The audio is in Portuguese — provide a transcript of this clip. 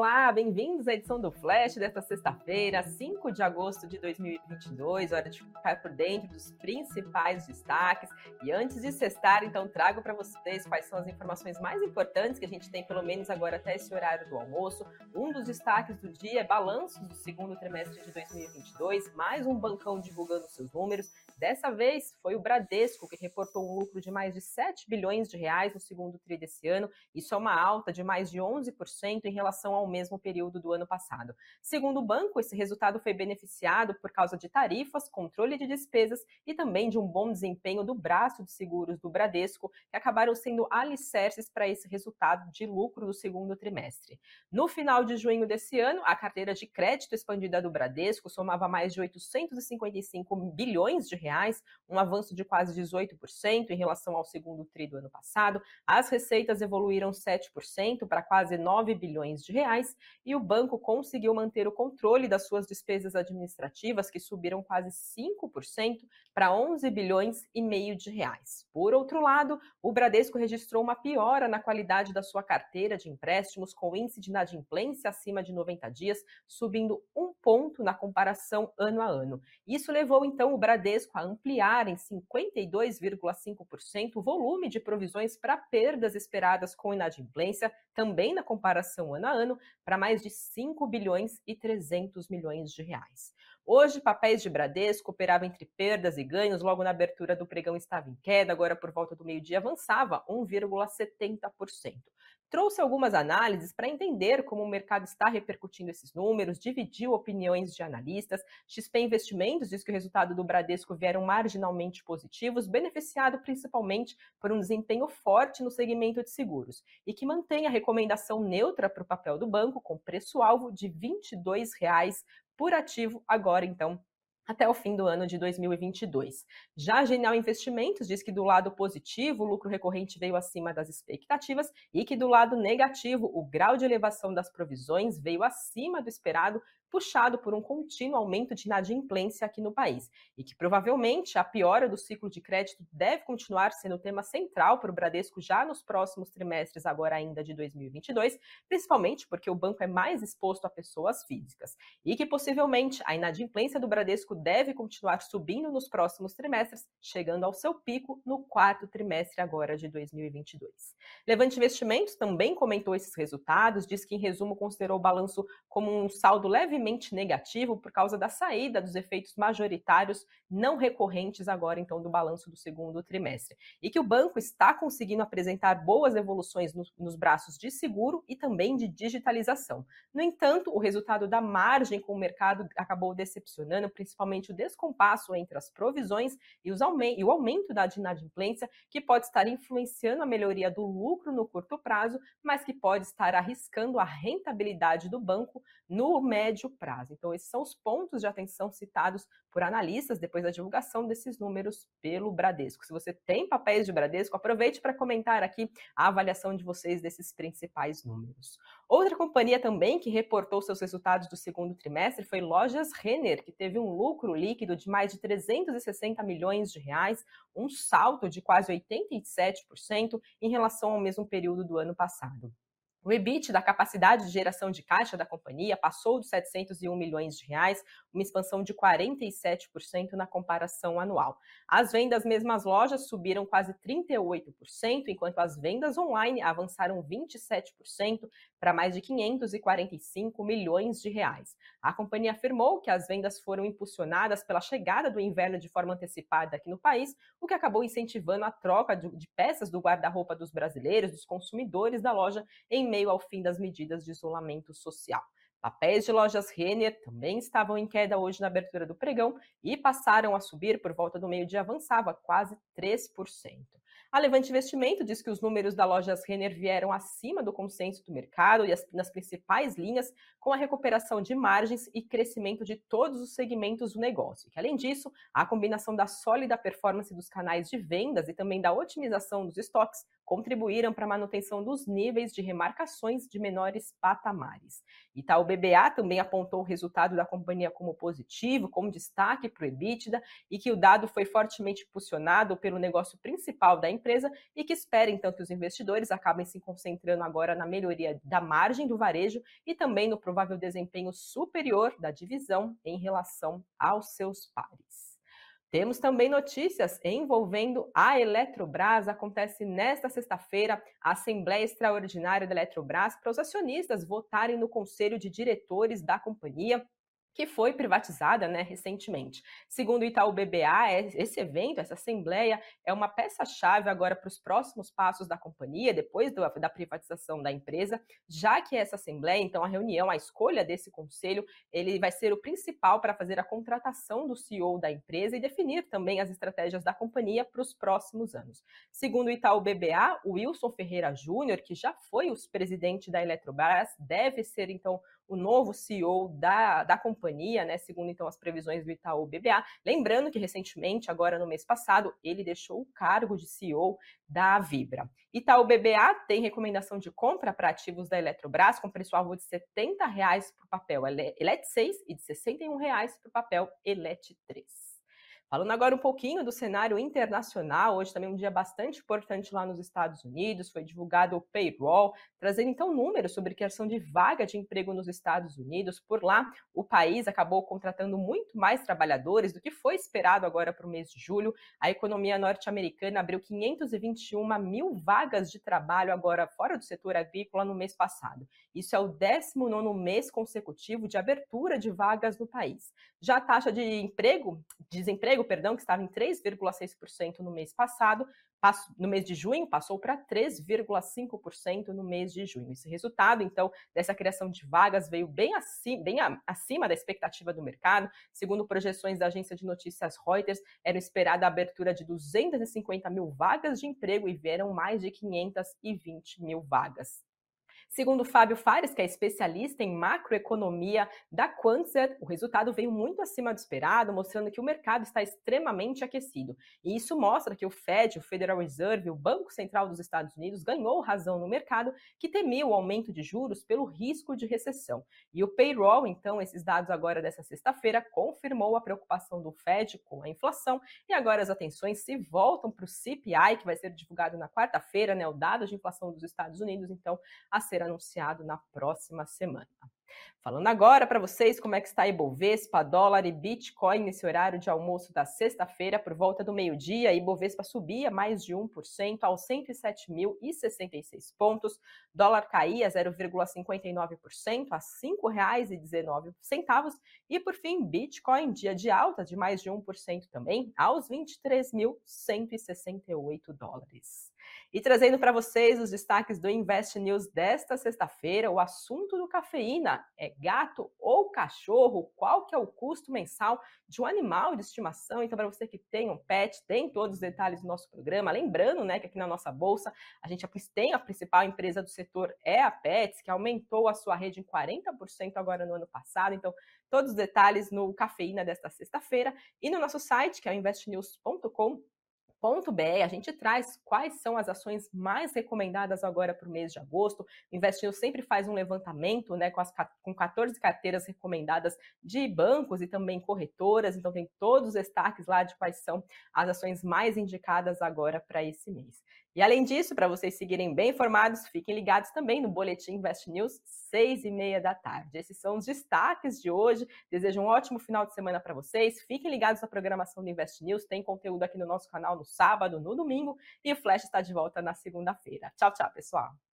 Olá, bem-vindos à edição do Flash desta sexta-feira, 5 de agosto de 2022. Hora de ficar por dentro dos principais destaques. E antes de sextar, então, trago para vocês quais são as informações mais importantes que a gente tem, pelo menos agora até esse horário do almoço. Um dos destaques do dia é balanços do segundo trimestre de 2022, mais um bancão divulgando seus números. Dessa vez foi o Bradesco que reportou um lucro de mais de 7 bilhões de reais no segundo tri desse ano. Isso é uma alta de mais de 11% em relação ao mesmo período do ano passado. Segundo o banco, esse resultado foi beneficiado por causa de tarifas, controle de despesas e também de um bom desempenho do braço de seguros do Bradesco, que acabaram sendo alicerces para esse resultado de lucro do segundo trimestre. No final de junho desse ano, a carteira de crédito expandida do Bradesco somava mais de 855 bilhões de reais um avanço de quase 18% em relação ao segundo tri do ano passado. As receitas evoluíram 7% para quase 9 bilhões de reais e o banco conseguiu manter o controle das suas despesas administrativas, que subiram quase 5% para 11 bilhões e meio de reais. Por outro lado, o Bradesco registrou uma piora na qualidade da sua carteira de empréstimos, com índice de inadimplência acima de 90 dias, subindo um ponto na comparação ano a ano. Isso levou então o Bradesco a ampliar em 52,5% o volume de provisões para perdas esperadas com inadimplência, também na comparação ano a ano, para mais de 5 bilhões e 300 milhões de reais. Hoje, papéis de Bradesco operavam entre perdas e ganhos, logo na abertura do pregão estava em queda, agora por volta do meio-dia avançava 1,70% trouxe algumas análises para entender como o mercado está repercutindo esses números, dividiu opiniões de analistas. XP Investimentos diz que o resultado do Bradesco vieram marginalmente positivos, beneficiado principalmente por um desempenho forte no segmento de seguros, e que mantém a recomendação neutra para o papel do banco, com preço-alvo de R$ 22,00 por ativo, agora então até o fim do ano de 2022. Já a Genial Investimentos diz que do lado positivo, o lucro recorrente veio acima das expectativas e que do lado negativo, o grau de elevação das provisões veio acima do esperado, puxado por um contínuo aumento de inadimplência aqui no país, e que provavelmente a piora do ciclo de crédito deve continuar sendo tema central para o Bradesco já nos próximos trimestres, agora ainda de 2022, principalmente porque o banco é mais exposto a pessoas físicas, e que possivelmente a inadimplência do Bradesco deve continuar subindo nos próximos trimestres, chegando ao seu pico no quarto trimestre agora de 2022. Levante Investimentos também comentou esses resultados, diz que em resumo considerou o balanço como um saldo leve levemente negativo por causa da saída dos efeitos majoritários não recorrentes agora então do balanço do segundo trimestre. E que o banco está conseguindo apresentar boas evoluções nos, nos braços de seguro e também de digitalização. No entanto, o resultado da margem com o mercado acabou decepcionando, principalmente o descompasso entre as provisões e, e o aumento da inadimplência, que pode estar influenciando a melhoria do lucro no curto prazo, mas que pode estar arriscando a rentabilidade do banco no médio prazo. Então, esses são os pontos de atenção citados por analistas depois da divulgação desses números pelo Bradesco. Se você tem papéis de Bradesco, aproveite para comentar aqui a avaliação de vocês desses principais números. Outra companhia também que reportou seus resultados do segundo trimestre foi Lojas Renner, que teve um lucro líquido de mais de 360 milhões de reais, um salto de quase 87% em relação ao mesmo período do ano passado. O EBIT da capacidade de geração de caixa da companhia passou dos 701 milhões de reais, uma expansão de 47% na comparação anual. As vendas mesmas lojas subiram quase 38%, enquanto as vendas online avançaram 27% para mais de 545 milhões de reais. A companhia afirmou que as vendas foram impulsionadas pela chegada do inverno de forma antecipada aqui no país, o que acabou incentivando a troca de peças do guarda-roupa dos brasileiros, dos consumidores da loja, em meio ao fim das medidas de isolamento social. Papéis de lojas Renner também estavam em queda hoje na abertura do pregão e passaram a subir por volta do meio-dia, avançava quase 3%. A Levante Investimento diz que os números da lojas Renner vieram acima do consenso do mercado e as, nas principais linhas, com a recuperação de margens e crescimento de todos os segmentos do negócio. Que, além disso, a combinação da sólida performance dos canais de vendas e também da otimização dos estoques contribuíram para a manutenção dos níveis de remarcações de menores patamares. Itaú BBA também apontou o resultado da companhia como positivo, com destaque para o EBITDA, e que o dado foi fortemente impulsionado pelo negócio principal da da empresa e que espera então que os investidores acabem se concentrando agora na melhoria da margem do varejo e também no provável desempenho superior da divisão em relação aos seus pares. Temos também notícias envolvendo a Eletrobras. Acontece nesta sexta-feira a Assembleia Extraordinária da Eletrobras para os acionistas votarem no Conselho de Diretores da companhia que foi privatizada né, recentemente. Segundo o Itaú BBA, é, esse evento, essa assembleia, é uma peça-chave agora para os próximos passos da companhia, depois do, da privatização da empresa, já que essa assembleia, então a reunião, a escolha desse conselho, ele vai ser o principal para fazer a contratação do CEO da empresa e definir também as estratégias da companhia para os próximos anos. Segundo o Itaú BBA, o Wilson Ferreira Júnior, que já foi o presidente da Eletrobras, deve ser então o novo CEO da, da companhia, né, segundo então as previsões do Itaú BBA. Lembrando que recentemente, agora no mês passado, ele deixou o cargo de CEO da Vibra. Itaú BBA tem recomendação de compra para ativos da Eletrobras com preço-alvo de R$ 70 para o papel ELET 6 e de R$ 61 para o papel ELET 3. Falando agora um pouquinho do cenário internacional, hoje também um dia bastante importante lá nos Estados Unidos, foi divulgado o payroll, trazendo então números sobre criação de vaga de emprego nos Estados Unidos. Por lá, o país acabou contratando muito mais trabalhadores do que foi esperado agora para o mês de julho. A economia norte-americana abriu 521 mil vagas de trabalho agora fora do setor agrícola no mês passado. Isso é o 19 mês consecutivo de abertura de vagas no país. Já a taxa de emprego, desemprego desemprego, perdão, que estava em 3,6% no mês passado, no mês de junho passou para 3,5% no mês de junho. Esse resultado, então, dessa criação de vagas veio bem, acima, bem acima da expectativa do mercado. Segundo projeções da agência de notícias Reuters, era esperada a abertura de 250 mil vagas de emprego e vieram mais de 520 mil vagas. Segundo Fábio Fares, que é especialista em macroeconomia da Quantzer, o resultado veio muito acima do esperado, mostrando que o mercado está extremamente aquecido. E isso mostra que o Fed, o Federal Reserve, o Banco Central dos Estados Unidos, ganhou razão no mercado, que temia o aumento de juros pelo risco de recessão. E o payroll, então, esses dados agora dessa sexta-feira, confirmou a preocupação do Fed com a inflação. E agora as atenções se voltam para o CPI, que vai ser divulgado na quarta-feira, né, o dado de inflação dos Estados Unidos, então, a ser ser anunciado na próxima semana. Falando agora para vocês como é que está Ibovespa, dólar e Bitcoin nesse horário de almoço da sexta-feira, por volta do meio-dia. Ibovespa subia mais de 1% aos 107.066 pontos. Dólar caía 0,59% a R$ 5,19. E por fim, Bitcoin, dia de alta de mais de 1% também, aos 23.168 dólares. E trazendo para vocês os destaques do Invest News desta sexta-feira, o assunto do cafeína é gato ou cachorro? Qual que é o custo mensal de um animal de estimação? Então, para você que tem um pet, tem todos os detalhes do nosso programa. Lembrando, né, que aqui na nossa bolsa a gente tem a principal empresa do setor é a Pets, que aumentou a sua rede em 40% agora no ano passado. Então, todos os detalhes no cafeína desta sexta-feira e no nosso site, que é o investnews.com a gente traz quais são as ações mais recomendadas agora para o mês de agosto. O Investinho sempre faz um levantamento né, com, as, com 14 carteiras recomendadas de bancos e também corretoras, então tem todos os destaques lá de quais são as ações mais indicadas agora para esse mês. E além disso, para vocês seguirem bem informados, fiquem ligados também no Boletim Invest News, seis e meia da tarde. Esses são os destaques de hoje. Desejo um ótimo final de semana para vocês. Fiquem ligados na programação do Invest News. Tem conteúdo aqui no nosso canal no sábado, no domingo. E o Flash está de volta na segunda-feira. Tchau, tchau, pessoal.